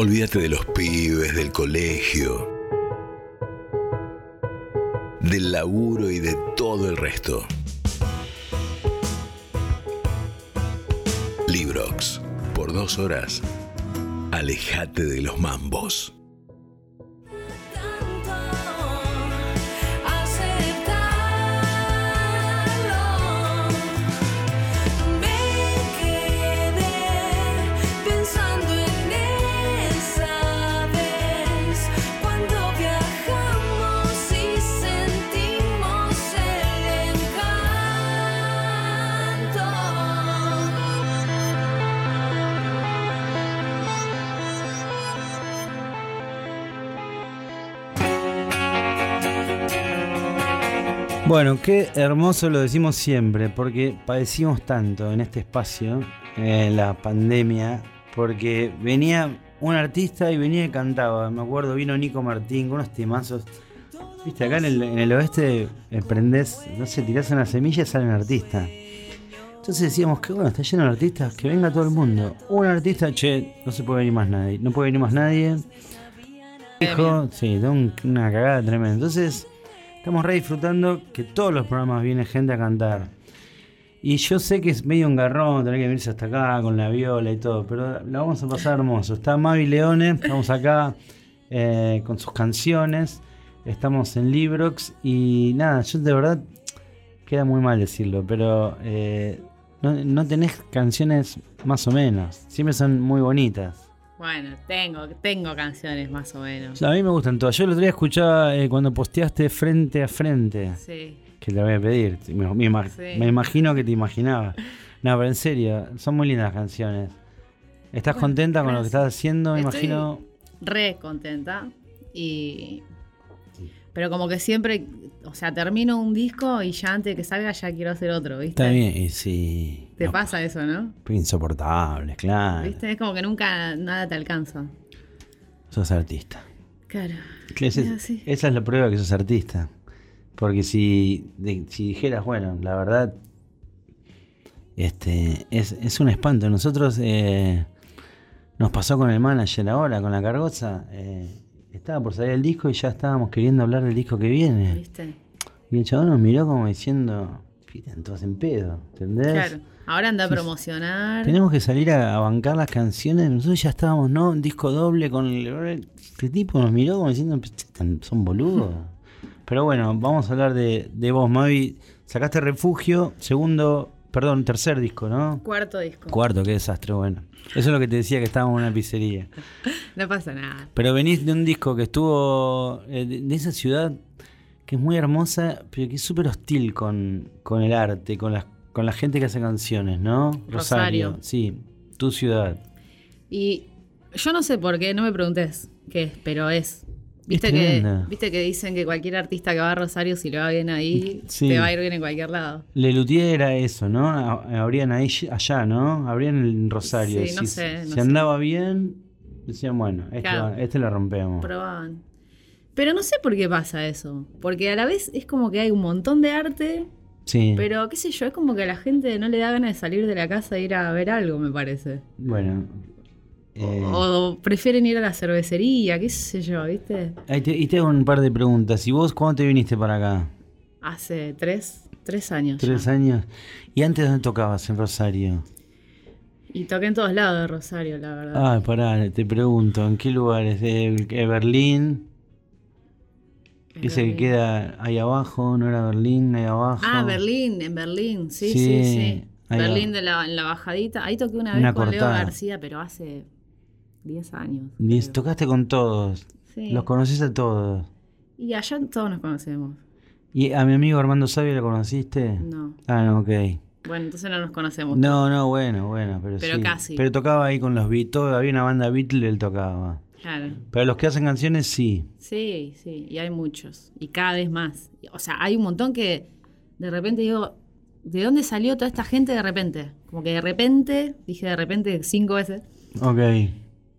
Olvídate de los pibes, del colegio, del laburo y de todo el resto. Librox. Por dos horas, alejate de los mambos. Bueno, qué hermoso lo decimos siempre, porque padecimos tanto en este espacio, en la pandemia, porque venía un artista y venía y cantaba. Me acuerdo, vino Nico Martín con unos temazos. Viste, acá en el, en el oeste eh, prendés, no sé, tirás una semilla y sale un artista. Entonces decíamos que bueno, está lleno de artistas, que venga todo el mundo. Un artista, che, no se puede venir más nadie, no puede venir más nadie. Dijo, sí, una cagada tremenda. Entonces, estamos re disfrutando que todos los programas viene gente a cantar. Y yo sé que es medio un garrón tener que venirse hasta acá con la viola y todo, pero la vamos a pasar hermoso. Está Mavi Leone, estamos acá eh, con sus canciones, estamos en Librox y nada, yo de verdad queda muy mal decirlo, pero eh, no, no tenés canciones más o menos, siempre son muy bonitas. Bueno, tengo, tengo canciones más o menos. A mí me gustan todas. Yo el otro día escuchaba eh, cuando posteaste frente a frente. Sí. Que te voy a pedir. Me, Sí. me imagino que te imaginaba. No, pero en serio, son muy lindas canciones. ¿Estás Bueno, contenta con lo que estás haciendo? Me Estoy imagino. Re contenta. Y. Pero como que siempre, o sea, termino un disco y ya antes de que salga ya quiero hacer otro, ¿viste? Está bien, y sí. Te No, pasa eso, ¿no? Insoportable, claro. ¿Viste? Es como que nunca nada te alcanza. Sos artista. Claro. Esa es la prueba que sos artista. Porque si, de- si dijeras, bueno, la verdad, este es, es un espanto. Nosotros eh, nos pasó con el manager ahora, con la cargoza. eh, estaba por salir el disco y ya estábamos queriendo hablar del disco que viene. ¿Viste? Y el chabón nos miró como diciendo, todos en pedo, ¿entendés? Claro. Ahora anda a promocionar. Tenemos que salir a, a bancar las canciones. Nosotros ya estábamos, ¿no? Un disco doble con el. Este tipo nos miró como diciendo, "Están- son boludos. Pero bueno, vamos a hablar de, de vos, Mavi. Sacaste refugio, segundo, perdón, tercer disco, ¿no? Cuarto disco. Cuarto, qué desastre, bueno. Eso es lo que te decía que estábamos en una pizzería. No pasa nada. Pero venís de un disco que estuvo eh, de, esa ciudad que es muy hermosa, pero que es súper hostil con, con el arte, con, las, con la gente que hace canciones, ¿no? Rosario. Sí, tu ciudad. Y yo no sé por qué, no me preguntes qué es, pero es. Viste que. Viste que dicen que cualquier artista que va a Rosario, si le va bien ahí, Sí. te va a ir bien en cualquier lado. Lelutier era eso, ¿no? Habrían ahí, allá, ¿no? Habrían en Rosario. Sí, no si, sé, no si sé. andaba bien, decían, bueno, este, Claro. va- este la rompemos. Probaban. Pero no sé por qué pasa eso. Porque a la vez es como que hay un montón de arte, sí. pero qué sé yo, es como que a la gente no le da ganas de salir de la casa e ir a ver algo, me parece. Bueno. Eh, O prefieren ir a la cervecería, qué sé yo, ¿viste? ahí te, y te hago un par de preguntas. ¿Y vos cuándo te viniste para acá? Hace tres, tres años. ¿Tres ya. años? ¿Y antes dónde tocabas en Rosario? Y toqué en todos lados de Rosario, la verdad. Ah, pará, te pregunto, ¿en qué lugares? ¿De de Berlín? Ese que queda ahí abajo, ¿no era Berlín? Ahí abajo. Ah, Berlín, en Berlín, sí, Sí, sí, Berlín de la, en la bajadita. Ahí toqué una vez Una con Leo cortada. García, pero hace 10 años. Y tocaste con todos. Sí. Los conoces a todos. Y allá todos nos conocemos. ¿Y a mi amigo Armando Sabio lo conociste? No. Ah, no, ok. Bueno, entonces no nos conocemos. No, no, bueno, bueno, pero, Pero sí. casi. Pero tocaba ahí con los Beatles, había una banda Beatles, él tocaba. Claro. Pero los que hacen canciones sí. Sí, sí. Y hay muchos. Y cada vez más. O sea, hay un montón que de repente digo, ¿de dónde salió toda esta gente de repente? Como que de repente, dije de repente cinco veces. Ok.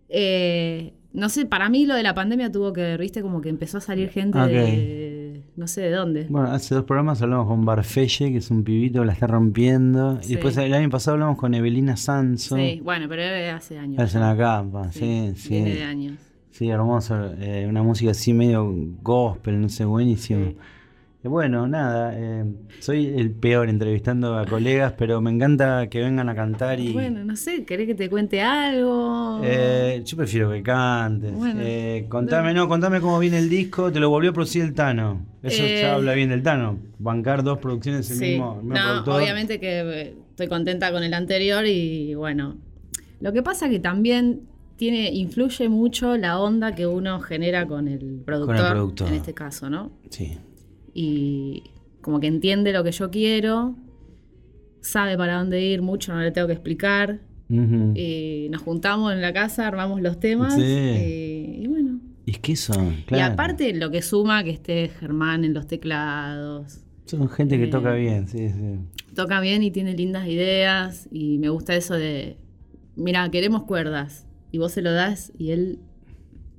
Eh, no sé, para mí lo de la pandemia tuvo que ver, viste, como que empezó a salir gente de no sé de dónde. Bueno, hace dos programas hablamos con Barfelle, que es un pibito que la está rompiendo. Sí. Y después el año pasado hablamos con Evelina Sanso. Sí, bueno, pero hace años. Es una capa, sí, sí. Viene de años. Sí, hermoso. eh, una música así medio gospel, no sé, buenísimo. Sí. Eh, Bueno, nada, eh, soy el peor entrevistando a colegas, pero me encanta que vengan a cantar y... Bueno, no sé, ¿querés que te cuente algo? Eh, yo prefiero que cantes. Bueno. Eh, contame, no, contame cómo viene el disco. Te lo volvió a producir el Tano. Eso Eh, ya habla bien del Tano. Bancar dos producciones el Sí. mismo, el mismo No, productor. obviamente que eh, estoy contenta con el anterior y bueno. Lo que pasa que también tiene, influye mucho la onda que uno genera con el productor, productor. en este caso, ¿no? Sí. Y como que entiende lo que yo quiero, sabe para dónde ir, mucho no le tengo que explicar. Y nos juntamos en la casa, armamos los temas Sí. y, y bueno. Y es que son, claro. Y aparte lo que suma que esté Germán en los teclados. Son gente que eh, toca bien, sí, sí. toca bien y tiene lindas ideas y me gusta eso de, mira, queremos cuerdas y vos se lo das y él,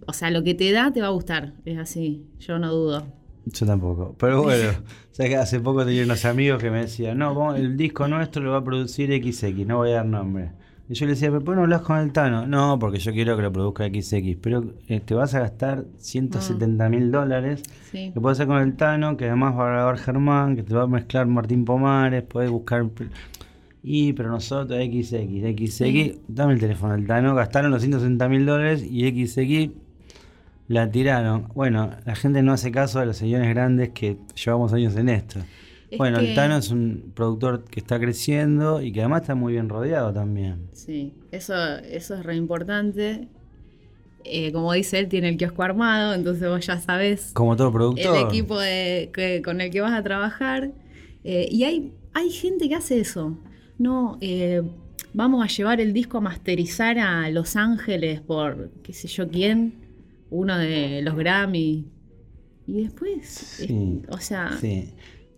o sea, lo que te da te va a gustar, es así, yo no dudo. Yo tampoco. Pero bueno, sabes que hace poco tenía unos amigos que me decían, no, vamos- el disco nuestro lo va a producir XX, no voy a dar nombre. Y yo le decía, pero ¿por qué no hablas con el Tano? No, porque yo quiero que lo produzca XX. Pero eh, te vas a gastar 170 mil dólares. Sí. Que puedes hacer con el Tano, que además va a grabar Germán, que te va a mezclar Martín Pomares, puedes buscar... Y, pero nosotros, XX, XX, dame el teléfono del Tano, gastaron los 160 mil dólares y XX la tiraron. Bueno, la gente no hace caso a los señores grandes que llevamos años en esto. Es bueno, que- el Tano es un productor que está creciendo y que además está muy bien rodeado también. Sí, eso, eso es re importante. Eh, como dice él, tiene el kiosco armado, entonces vos ya sabés Como todo productor. el equipo de- que- con el que vas a trabajar. Eh, y hay, hay gente que hace eso. No, eh, vamos a llevar el disco a masterizar a Los Ángeles por qué sé yo quién, uno de los Grammy. Y después, Sí, o sea, Sí.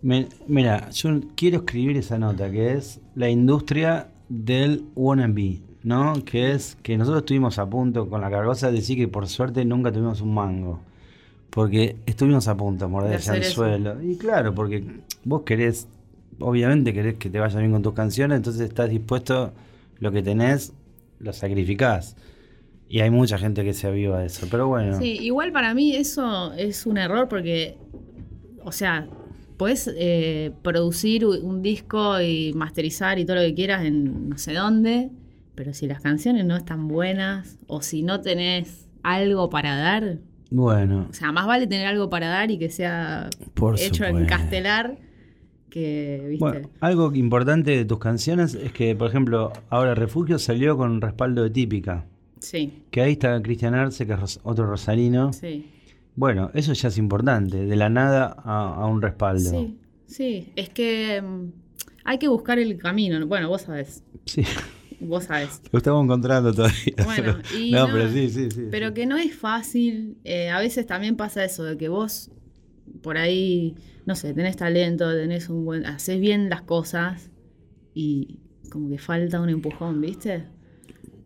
Me- mira, yo quiero escribir esa nota que es la industria del wannabe, ¿no? Que es que nosotros estuvimos a punto con la cargosa de decir que por suerte nunca tuvimos un mango. Porque estuvimos a punto de De morderse al suelo. Y claro, porque vos querés, obviamente querés que te vaya bien con tus canciones, entonces estás dispuesto, lo que tenés, lo sacrificás. Y hay mucha gente que se aviva de eso. Pero bueno. Sí, igual para mí eso es un error porque, o sea, podés eh, producir un disco y masterizar y todo lo que quieras en no sé dónde, pero si las canciones no están buenas o si no tenés algo para dar, Bueno. o sea, más vale tener algo para dar y que sea Por hecho en supuesto. castelar que, ¿viste? Bueno, algo importante de tus canciones es que, por ejemplo, ahora Refugio salió con respaldo de típica. Sí, Que ahí está Cristian Arce, que es otro rosarino. sí. Bueno, eso ya es importante, de la nada a, a un respaldo. Sí, sí, es que mm, hay que buscar el camino. Bueno, vos sabés, Sí, vos sabés. lo estamos encontrando todavía. Bueno, y no, no, pero sí, sí, sí. Pero sí. que no es fácil. eh, a veces también pasa eso, de que vos por ahí, no sé, tenés talento, tenés un buen. haces bien las cosas y como que falta un empujón, ¿viste?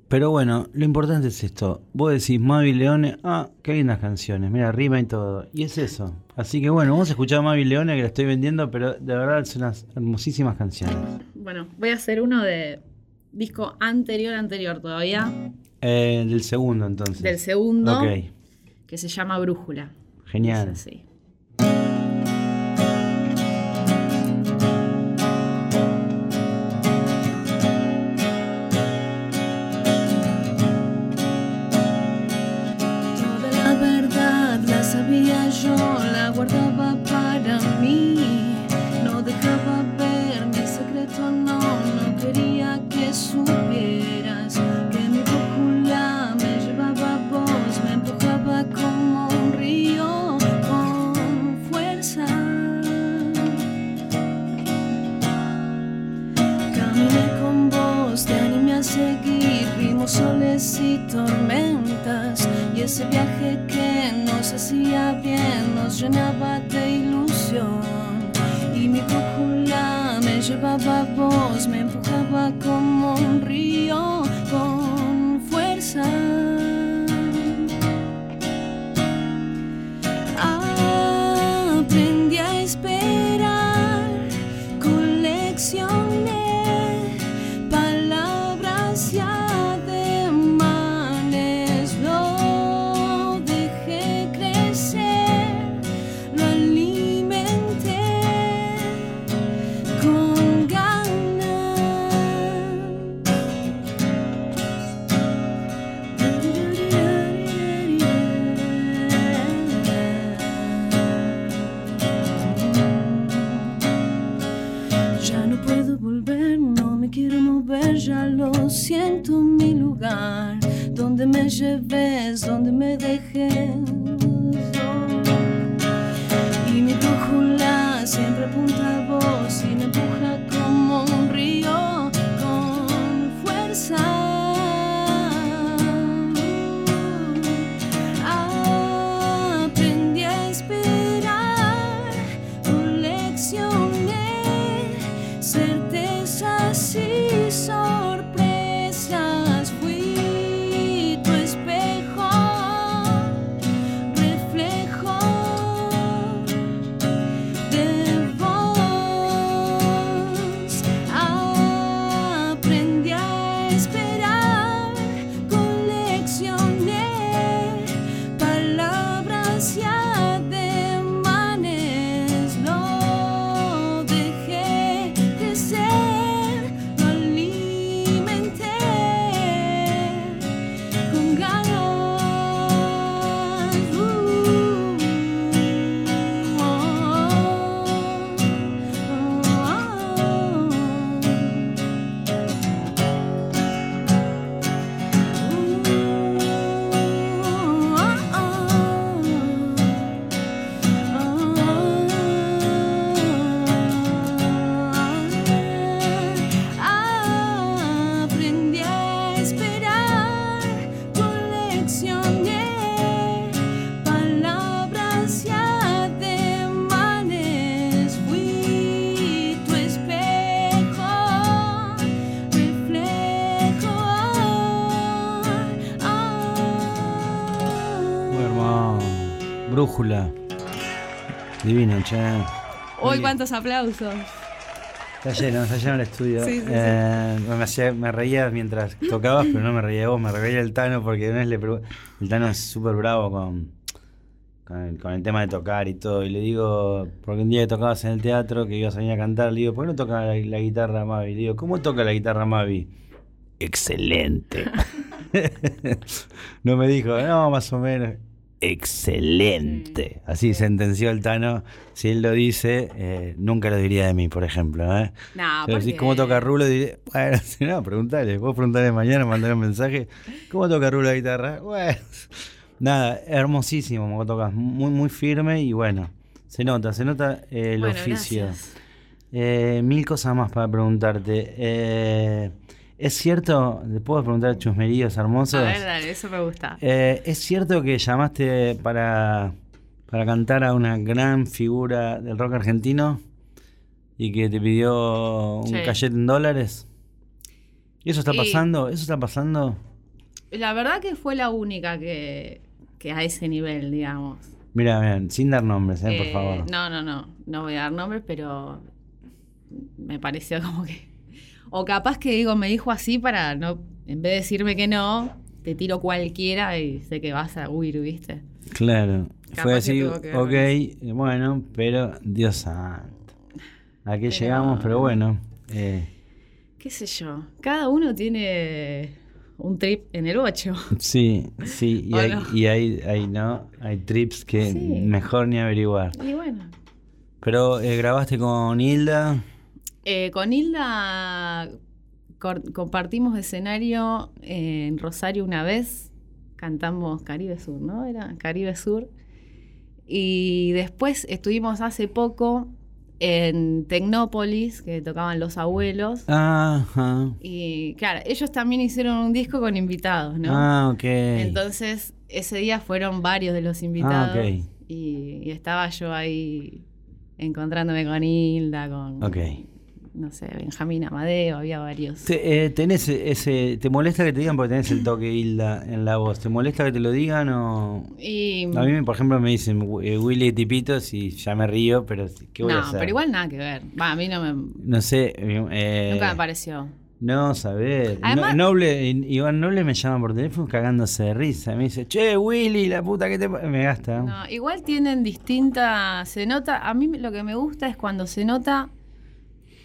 Pero bueno, lo importante es esto. Vos decís Mavi Leone, ah, qué lindas canciones, mira, rima y todo. Y es eso. Así que bueno, vamos a escuchar a Mavi Leone, que la estoy vendiendo, pero de verdad son unas hermosísimas canciones. Bueno, voy a hacer uno de disco anterior, anterior todavía, Eh, del segundo, entonces. del segundo, Ok, que se llama Brújula. genial. Es ese viaje que nos hacía bien nos llenaba de ilusión y mi brújula me llevaba a vos, me empujaba como un río con fuerza. siento mi lugar, donde me lleves, donde me dejes. Y mi brújula siempre Brújula. Divino, che. Hoy cuántos aplausos. Está lleno, está lleno el estudio. Sí, sí, sí. Eh, Me, hacía- me reía mientras tocabas, pero no me reía vos, me reía el Tano porque una vez le el Tano es súper bravo con, con, el, con el tema de tocar y todo. Y le digo, porque un día que tocabas en el teatro, que ibas a venir a cantar, le digo, ¿por qué no toca la, la guitarra Mavi? Le digo, ¿cómo toca la guitarra Mavi? Excelente. no me dijo, no, más o menos. Excelente. Así sentenció el Tano. Si él lo dice, eh, nunca lo diría de mí, por ejemplo. ¿eh? No, Pero si cómo toca Rulo, diré, bueno, si no, preguntale, vos preguntale mañana, mandale un mensaje, ¿cómo toca Rulo la guitarra? Bueno, nada, hermosísimo como tocas, muy, muy firme y bueno, se nota, se nota eh, el Bueno, oficio. Eh, mil cosas más para preguntarte. ¿Es cierto, le puedo preguntar chusmeríos hermosos? A ver, dale, eso me gusta. Eh, ¿Es cierto que llamaste para, para cantar a una gran figura del rock argentino y que te pidió un Sí. cachet en dólares? ¿Y eso está Y- pasando? ¿Eso está pasando? La verdad que fue la única que, que a ese nivel, digamos. Mira, vean, sin dar nombres, eh, por Eh, favor. No, no, no. No voy a dar nombres, pero me pareció como que. O capaz que digo, me dijo así para no. En vez de decirme que no, te tiro cualquiera y sé que vas a huir, ¿viste? Claro. capaz Fue así, ok, bueno, pero Dios santo. ¿A qué Pero- llegamos? Pero bueno. eh, ¿Qué sé yo? Cada uno tiene un trip en el 8. sí, sí, y, ¿O hay, no? y hay, hay, ¿no? hay trips que Sí. mejor ni averiguar. Y bueno. Pero eh, grabaste con Hilda. Eh, con Hilda compartimos escenario en Rosario una vez. Cantamos Caribe Sur, ¿no? Era Caribe Sur. Y después estuvimos hace poco en Tecnópolis, que tocaban los abuelos. Ajá. Y claro, ellos también hicieron un disco con invitados, ¿no? Ah, ok. Entonces, ese día fueron varios de los invitados. Ah, y, y estaba yo ahí encontrándome con Hilda, con. No sé, Benjamín Amadeo, había varios. Te, eh, tenés ese, ¿Te molesta que te digan porque tenés el toque Hilda en la voz? ¿Te molesta que te lo digan o...? Y, A mí, por ejemplo, me dicen eh, Willy Tipitos y ya me río, pero ¿qué voy a no, hacer? pero igual nada que ver. Va, a mí no me, No sé. eh, nunca me pareció. No, saber. Además- Noble, Iván Noble me llama por teléfono cagándose de risa. Me dice, che, Willy, la puta que te... pa-". Me gasta. No, igual tienen distintas. Se nota. A mí lo que me gusta es cuando se nota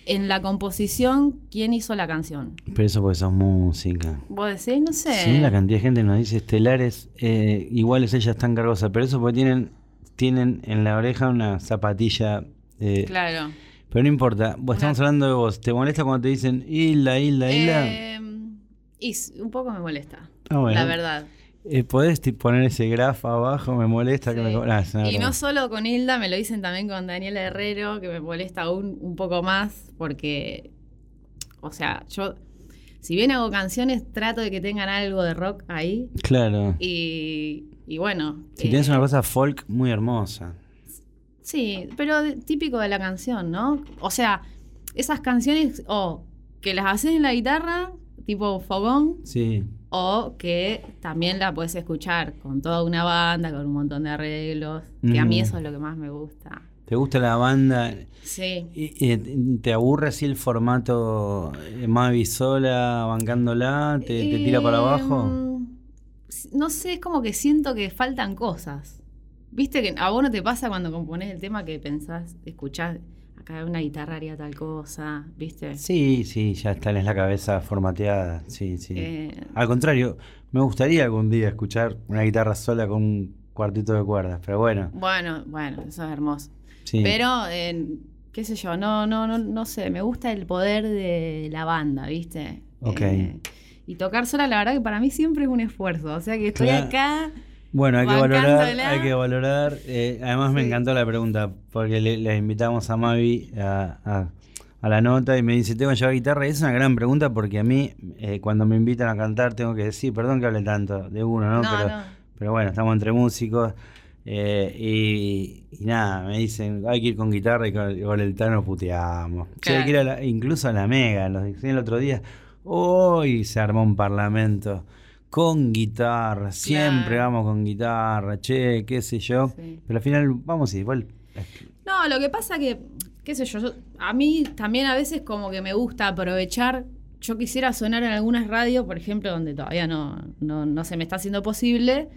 en la composición quién hizo la canción. Pero eso porque sos música. Vos decís, no sé. Sí, la cantidad de gente nos dice estelares, eh, iguales ellas están cargosas, pero eso porque tienen, tienen en la oreja una zapatilla. eh, Claro. Pero no importa, vos estamos hablando de vos. ¿Te molesta cuando te dicen Hilda, Hilda, Hilda? Eh, y s- un poco me molesta. Ah, bueno. la verdad. Eh, ¿Podés poner ese graf abajo? Me molesta que me... Ah, una Y no solo con Hilda, me lo dicen también con Daniela Herrero, que me molesta aún un poco más, porque, o sea, yo, si bien hago canciones, trato de que tengan algo de rock ahí. Claro. Y, y bueno. Si eh, tienes una cosa folk muy hermosa. Sí, pero de- típico de la canción, ¿no? O sea, esas canciones, o que las haces en la guitarra, tipo fogón, Sí. O que también la puedes escuchar con toda una banda, con un montón de arreglos, que a mí Mm. eso es lo que más me gusta. ¿Te gusta la banda? Sí. ¿Y- ¿Te aburre así el formato eh, Mavi sola, bancándola? ¿Te, te tira para abajo? Em, No sé, es como que siento que faltan cosas. ¿Viste que a vos no te pasa cuando componés el tema que pensás, escuchás, acá una guitarra haría tal cosa, ¿viste? Sí, sí, ya está en la cabeza formateada. Sí, sí. Eh, Al contrario, me gustaría algún día escuchar una guitarra sola con un cuartito de cuerdas, pero bueno, bueno, bueno, eso es hermoso. sí. Pero, eh, qué sé yo, no, no, no, no sé, me gusta el poder de la banda, ¿viste? Ok. Eh, y tocar sola, la verdad que para mí siempre es un esfuerzo. O sea que estoy Claro. acá. Bueno, hay que valorar, hay que valorar. eh, además me Sí. encantó la pregunta, porque le, le invitamos a Mavi a, a- a la nota y me dice, ¿tengo que llevar guitarra? Y es una gran pregunta porque a mí, eh, cuando me invitan a cantar, tengo que decir, perdón que hable tanto de uno, ¿no? No, pero, no. pero bueno, estamos entre músicos. eh, y, y nada, me dicen, hay que ir con guitarra y con, con el Tano puteamos. Che, Claro. que ir a la- incluso a la Mega, los dije el otro día, hoy se armó un parlamento con guitarra, siempre Claro. vamos con guitarra, che, qué sé yo. Sí. Pero al final, vamos igual. No, lo que pasa que, qué sé yo, yo- a mí también a veces como que me gusta aprovechar. Yo quisiera sonar en algunas radios, por ejemplo, donde todavía no, no, no se me está haciendo posible.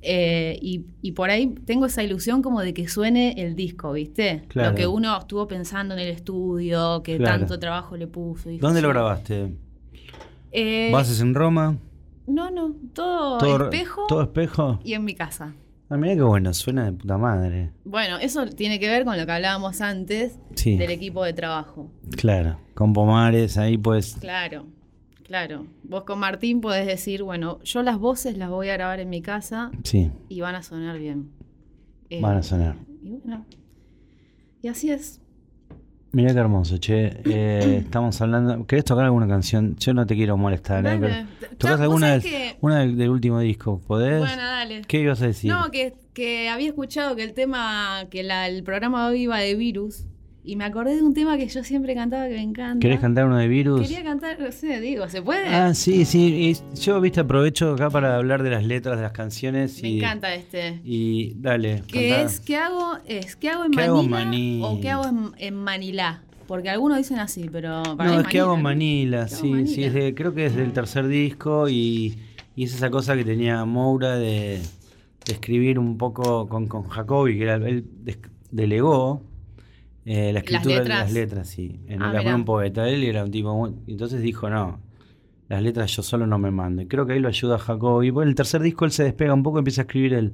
eh, y, y por ahí tengo esa ilusión como de que suene el disco, ¿viste? Claro. Lo que uno estuvo pensando en el estudio, que Claro. tanto trabajo le puso. ¿Dónde lo grabaste? Eh, ¿Bases en Roma? No, no, todo, ¿Todo, espejo ¿Todo espejo? y en mi casa. Ah, mira qué bueno, suena de puta madre. Bueno, eso tiene que ver con lo que hablábamos antes Sí. del equipo de trabajo. Claro, con Pomares, ahí pues. Claro, claro. Vos con Martín podés decir, bueno, yo las voces las voy a grabar en mi casa Sí, y van a sonar bien. Eh, van a sonar. Y bueno, y así es. Mira qué hermoso, che. Eh, estamos hablando. ¿Querés tocar alguna canción? Yo no te quiero molestar, ¿eh? Dale. Pero- Ya, ¿Tocás vos alguna del, que- una del, del último disco? ¿Podés? Bueno, dale. ¿Qué ibas a decir? No, que, que había escuchado que el tema, que la- el programa de hoy iba de virus. Y me acordé de un tema que yo siempre cantaba que me encanta. ¿Querés cantar uno de virus? Quería cantar, no sé, digo, ¿se puede? Ah, sí, sí. y yo, viste, aprovecho acá para hablar de las letras de las canciones. me y, encanta este. Y dale. ¿Qué cantá. es? ¿Qué hago? Es ¿qué hago en ¿Qué hago en Manila Maní? o qué hago en, en Manilá? Porque algunos dicen así, pero para mí No, es que hago en Manila. Manila, ¿Qué hago sí, sí, Manila? es de- creo que es del tercer disco y, y es esa cosa que tenía Moura de, de escribir un poco con, con Jacobi, que era, él delegó eh, la escritura de letras. las letras, sí, en Ah, la mirá. un poeta, él era un tipo, entonces dijo, no, las letras yo solo no me mando, y creo que ahí lo ayuda Jacobi, bueno, el tercer disco él se despega un poco, empieza a escribir él,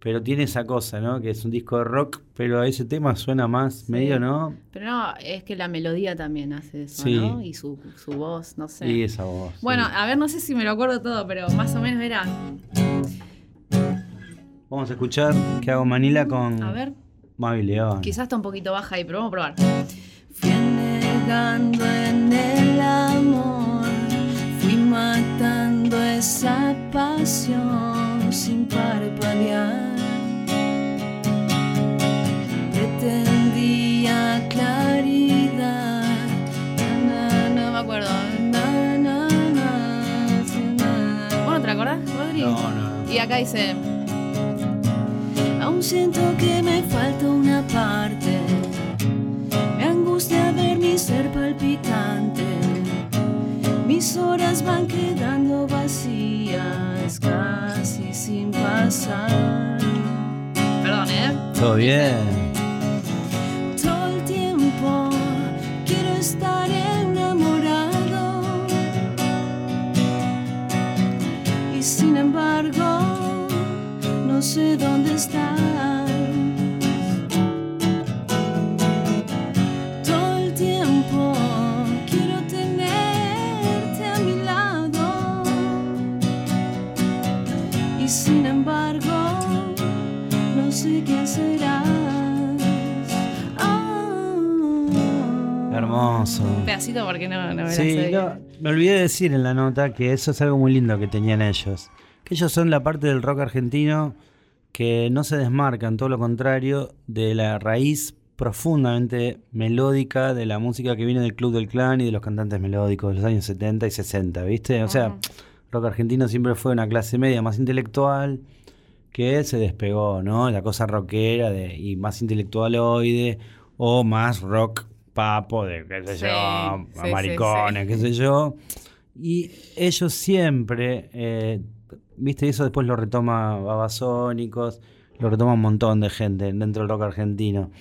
pero tiene esa cosa, ¿no? Que es un disco de rock, pero ese tema suena más medio, ¿no? Pero no, es que la melodía también hace eso, Sí. ¿no? Y su, su voz, no sé. Y esa voz. Bueno, sí. a ver, no sé si me lo acuerdo todo, pero más o menos era. Vamos a escuchar ¿Qué hago Manila con A ver, Mavi León. quizás está un poquito baja ahí, pero vamos a probar. Fui negando en el amor, fui matando esa pasión sin parpadear. Pretendía claridad, No, no me acuerdo. na, na, na, na. ¿Vos no te la acordás, Rodri? No, no, no. Y acá dice. Siento que me falta una parte. Me angustia ver mi ser palpitante. Mis horas van quedando vacías, casi sin pasar. Perdón, ¿eh? Todo bien. Todo el tiempo quiero estar enamorado. Y sin embargo, no sé dónde estás. Pedacito porque no, no me la Sí, sé. no, me olvidé de decir en la nota que eso es algo muy lindo que tenían ellos. Que ellos son la parte del rock argentino que no se desmarcan, todo lo contrario, de la raíz profundamente melódica de la música que viene del Club del Clan y de los cantantes melódicos de los años 70 y 60, ¿viste? O sea, rock argentino siempre fue una clase media más intelectual que se despegó, ¿no? La cosa rockera de, y más intelectualoide o más rock papo de, qué sé Sí, yo, sí, maricones, sí. qué sé yo. Y ellos siempre, eh, viste, eso después lo retoma Babasónicos, lo retoma un montón de gente dentro del rock argentino.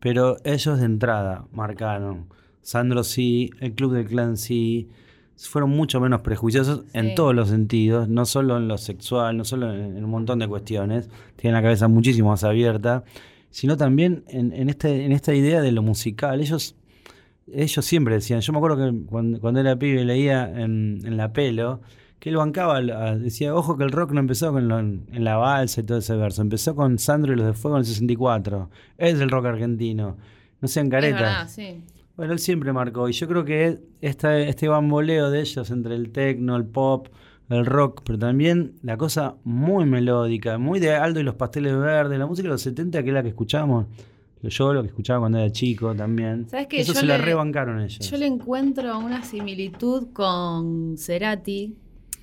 Pero ellos de entrada marcaron, Sandro sí, el Club del Clan sí, fueron mucho menos prejuiciosos en todos los sentidos, no solo en lo sexual, no solo en, en un montón de cuestiones, tienen la cabeza muchísimo más abierta, sino también en, en este, en esta idea de lo musical. Ellos, ellos siempre decían, yo me acuerdo que cuando, cuando era pibe leía en, en La Pelo, que él bancaba, decía, ojo que el rock no empezó con lo- en la balsa y todo ese verso, empezó con Sandro y los de Fuego en el 64, es el rock argentino, no sean caretas. sí. Bueno, él siempre marcó, y yo creo que esta, este bamboleo de ellos entre el techno, el pop, el rock, pero también la cosa muy melódica, muy de Aldo y los pasteles verdes, la música de los 70 que es la que escuchábamos, yo lo que escuchaba cuando era chico también. ¿Sabes qué? Eso Yo se la le- rebancaron ellos. Yo le encuentro una similitud con Cerati,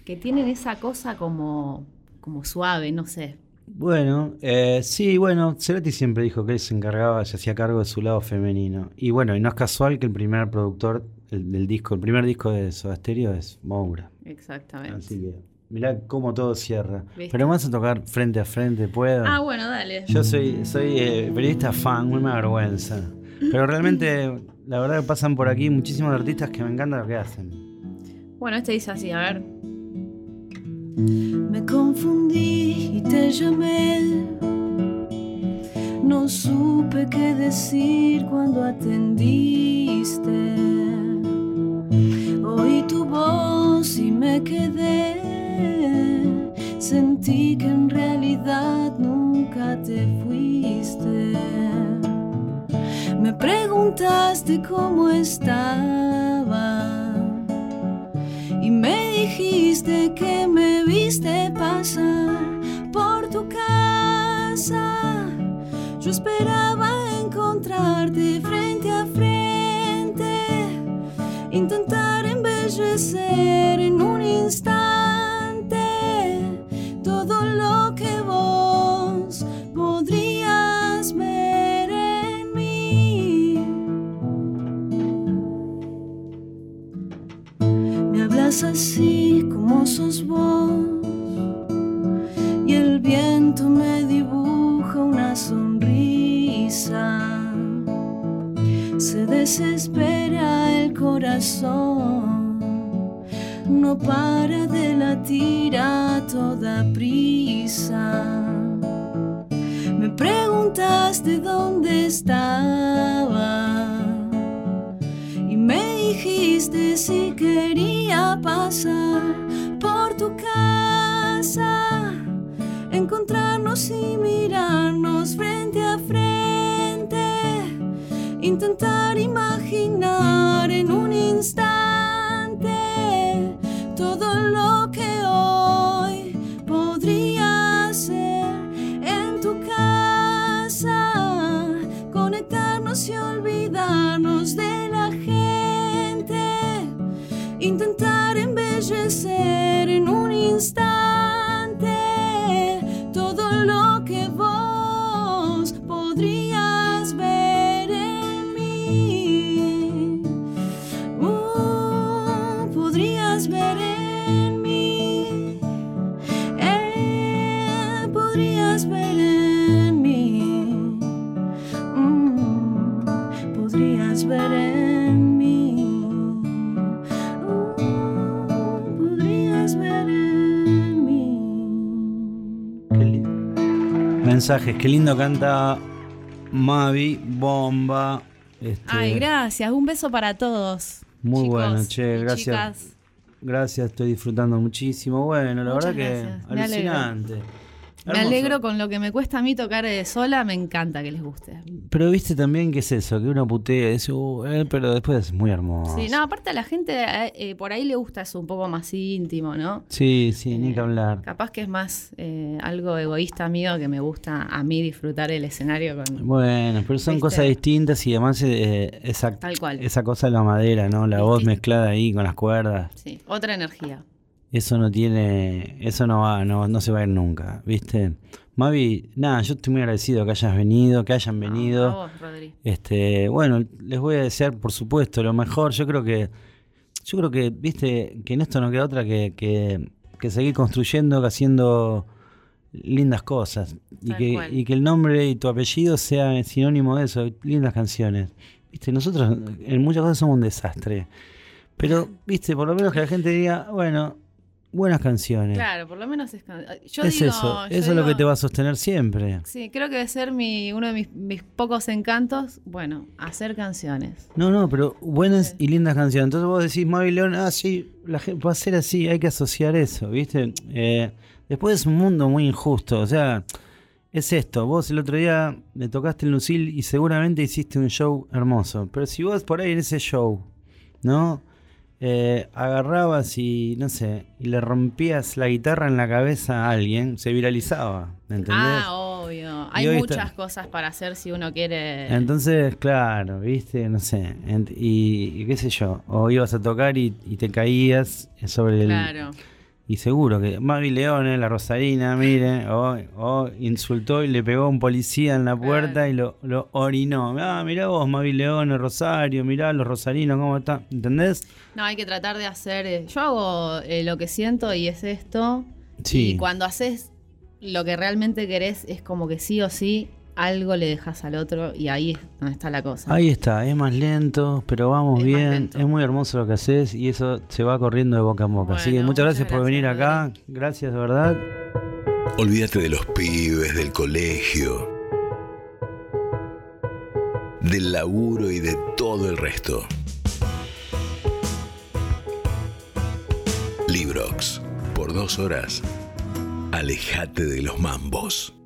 que tienen esa cosa como, como suave, no sé. Bueno, eh, sí, bueno, Cerati siempre dijo que él se encargaba, se hacía cargo de su lado femenino. Y bueno, y no es casual que el primer productor el- del disco, el primer disco de Soda Stereo es Moura. Exactamente. Así que, mirá cómo todo cierra. ¿Viste? Pero vamos a tocar frente a frente, ¿puedo? Ah, bueno, dale. Yo soy, soy eh, periodista fan, muy me avergüenza. Pero realmente, la verdad que pasan por aquí muchísimos artistas que me encanta lo que hacen. Bueno, este dice así, a ver. Me confundí y te llamé. No supe qué decir cuando atendiste. Oí tu voz y me quedé. Sentí que en realidad nunca te fuiste. Me preguntaste cómo estaba. Y me dijiste que me viste pasar por tu casa. Yo esperaba encontrarte frente a frente, intentar embellecer en un instante Así como sos vos y el viento me dibuja una sonrisa. Se desespera el corazón, no para de latir a toda prisa. Me preguntaste dónde estaba y me dijiste si quería pasar por tu casa, encontrarnos y mirarnos frente a frente, intentar imaginar en un instante todo lo que hoy podría ser en tu casa, conectarnos y olvidarnos Mensajes, qué lindo canta Mavi, Bomba. este, Ay, gracias. Un beso para todos. Muy chicos bueno, che, gracias. chicas. gracias, estoy disfrutando muchísimo. Bueno, la Muchas verdad gracias, que alucinante. Me alegro con lo que me cuesta a mí tocar eh, sola, me encanta que les guste. Pero viste también que es eso, que uno putea dice, "Uh, eh", pero después es muy hermoso. Sí, no, aparte a la gente eh, eh, por ahí le gusta eso un poco más íntimo, ¿no? Sí, sí, ni que hablar. Capaz que es más algo egoísta mío que me gusta a mí disfrutar el escenario con... Bueno, pero son ¿Viste? cosas distintas y además esa, Tal cual. esa cosa de la madera, ¿no? La voz mezclada ahí con las cuerdas. Sí, otra energía. Eso no tiene, eso no va, no, no se va a ir nunca, ¿viste? Mavi, nada, yo estoy muy agradecido que hayas venido, que hayan venido. A vos, Rodri. Este, bueno, les voy a desear, por supuesto, lo mejor. Yo creo que, yo creo que, viste, que en esto no queda otra que, que, que seguir construyendo, que haciendo lindas cosas. Y que, y que el nombre y tu apellido sea sinónimo de eso, lindas canciones. Viste, nosotros en muchas cosas somos un desastre. Pero, viste, por lo menos que la gente diga, bueno, buenas canciones. Claro, por lo menos es... can- Yo es digo, eso, yo eso es lo que te va a sostener siempre. Sí, creo que debe ser mi, uno de mis, mis pocos encantos, bueno, hacer canciones. No, no, pero buenas Sí. y lindas canciones. Entonces vos decís, Mavi León, ah, sí, la gente va a ser así, hay que asociar eso, ¿viste? Eh, después es un mundo muy injusto, o sea, es esto, vos el otro día le tocaste el Lucil y seguramente hiciste un show hermoso, pero si vos por ahí en ese show, ¿no? Eh, agarrabas y, no sé, y le rompías la guitarra en la cabeza a alguien, se viralizaba. Ah, obvio. Hay muchas está- cosas para hacer si uno quiere... Entonces, claro, viste, no sé, y, y qué sé yo, o ibas a tocar y, y te caías sobre el... Claro. Y seguro que Mavi Leone, la Rosarina, mire, o, o insultó y le pegó a un policía en la puerta y lo, lo orinó. Ah, mirá vos, Mavi Leone, Rosario, mirá los rosarinos, cómo están, ¿entendés? No, hay que tratar de hacer... eh, Yo hago eh, lo que siento y es esto. Sí. Y cuando haces lo que realmente querés, es como que sí o sí algo le dejas al otro y ahí es donde está la cosa. Ahí está, es más lento, pero vamos Es bien. Es muy hermoso lo que haces y eso se va corriendo de boca en boca. Así que muchas gracias muchas por venir gracias, acá. Gracias, de verdad. Olvídate de los pibes, del colegio, del laburo y de todo el resto. Librox, por dos horas, alejate de los mambos.